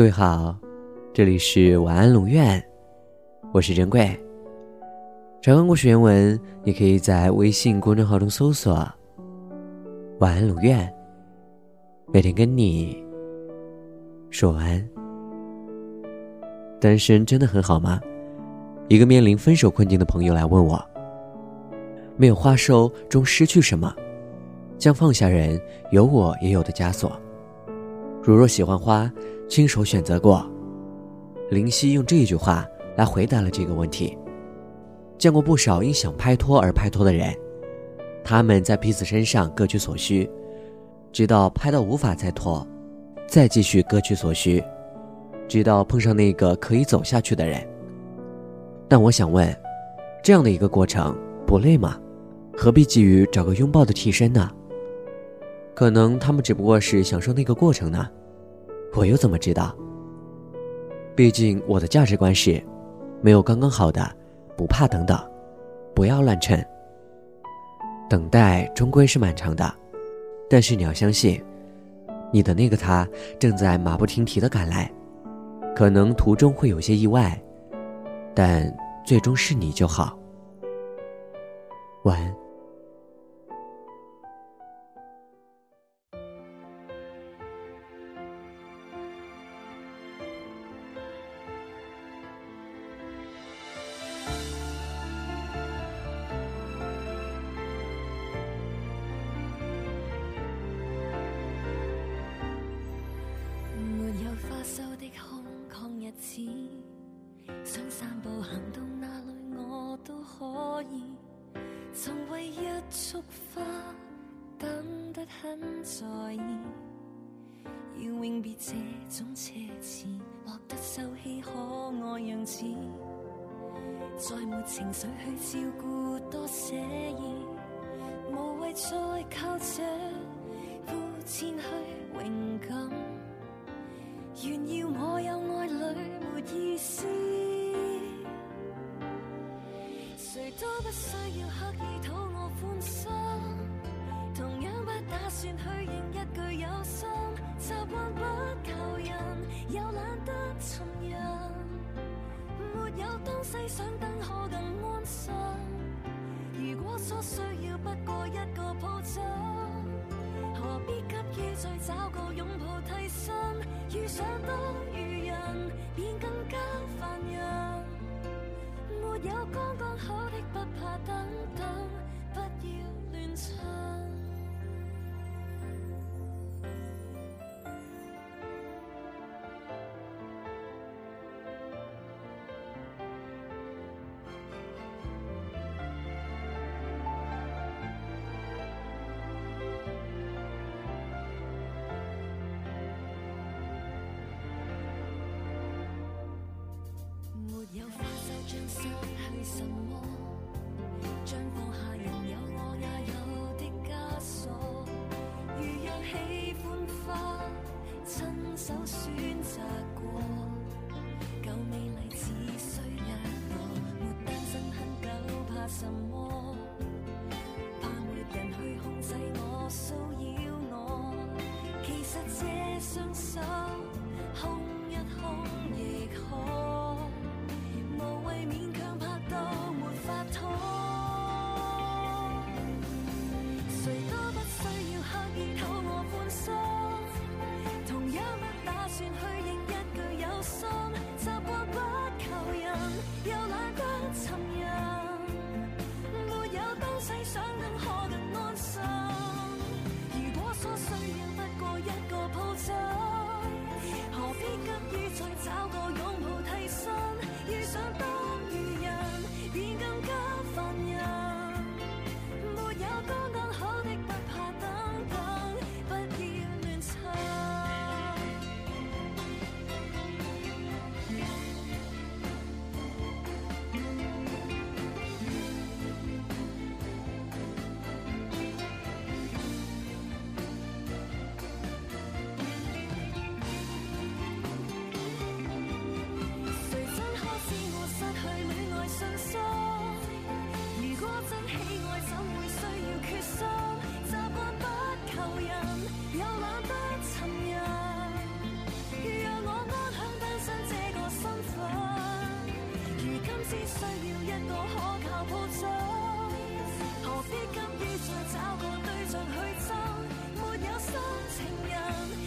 各位好，这里是晚安龙院，我是珍贵。长安故事原文，你可以在微信公众号中搜索“晚安龙院”，每天跟你说晚安。单身真的很好吗？一个面临分手困境的朋友来问我：“没有花收中失去什么？将放下人有我也有的枷锁。如若喜欢花。”亲手选择过，林夕用这一句话来回答了这个问题。见过不少因想拍拖而拍拖的人，他们在彼此身上各取所需，直到拍到无法再拖，再继续各取所需，直到碰上那个可以走下去的人。但我想问，这样的一个过程不累吗？何必急于找个拥抱的替身呢？可能他们只不过是享受那个过程呢。我又怎么知道？毕竟我的价值观是，没有刚刚好的，不怕等等，不要乱趁。等待终归是漫长的，但是你要相信，你的那个他正在马不停蹄的赶来，可能途中会有些意外，但最终是你就好。晚安。想散步行到哪里我都可以，曾为一束花等得很在意，要永别这种奢侈，落得秀气可爱样子，再没情绪去照顾多写意，无谓再靠这肤浅去荣感，炫耀我有爱侣意思。谁都不需要刻意讨我欢心，同样不打算去应一句有心，习惯不求人，又懒得寻人，没有东西想等可更安心。如果所需要不过一个抱枕，何必急于再找个拥抱替身？遇上多有共什么？将放下人有我也有的枷锁。如若喜欢花，亲手选择过，旧美丽只需一个。没单身很久，怕什么？怕没人去控制我，骚扰我。其实这双手断去应一句有心，习惯不求人，又懒得寻人。没有东西想等，可更安心。如果所需要不过一个抱枕，何必急于再找个拥抱替身？一个可靠铺张何必急于再找个对象去争？没有心情人。